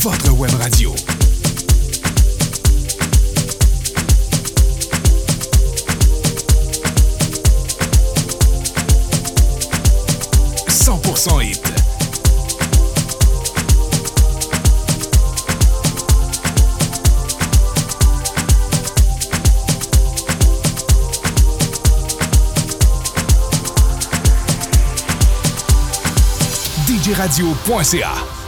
votre web radio. djradio.ca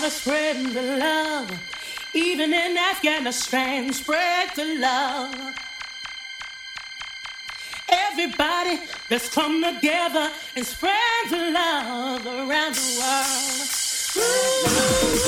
gotta spread the love, even in Afghanistan, spread the love. Everybody, let's come together and spread the love around the world.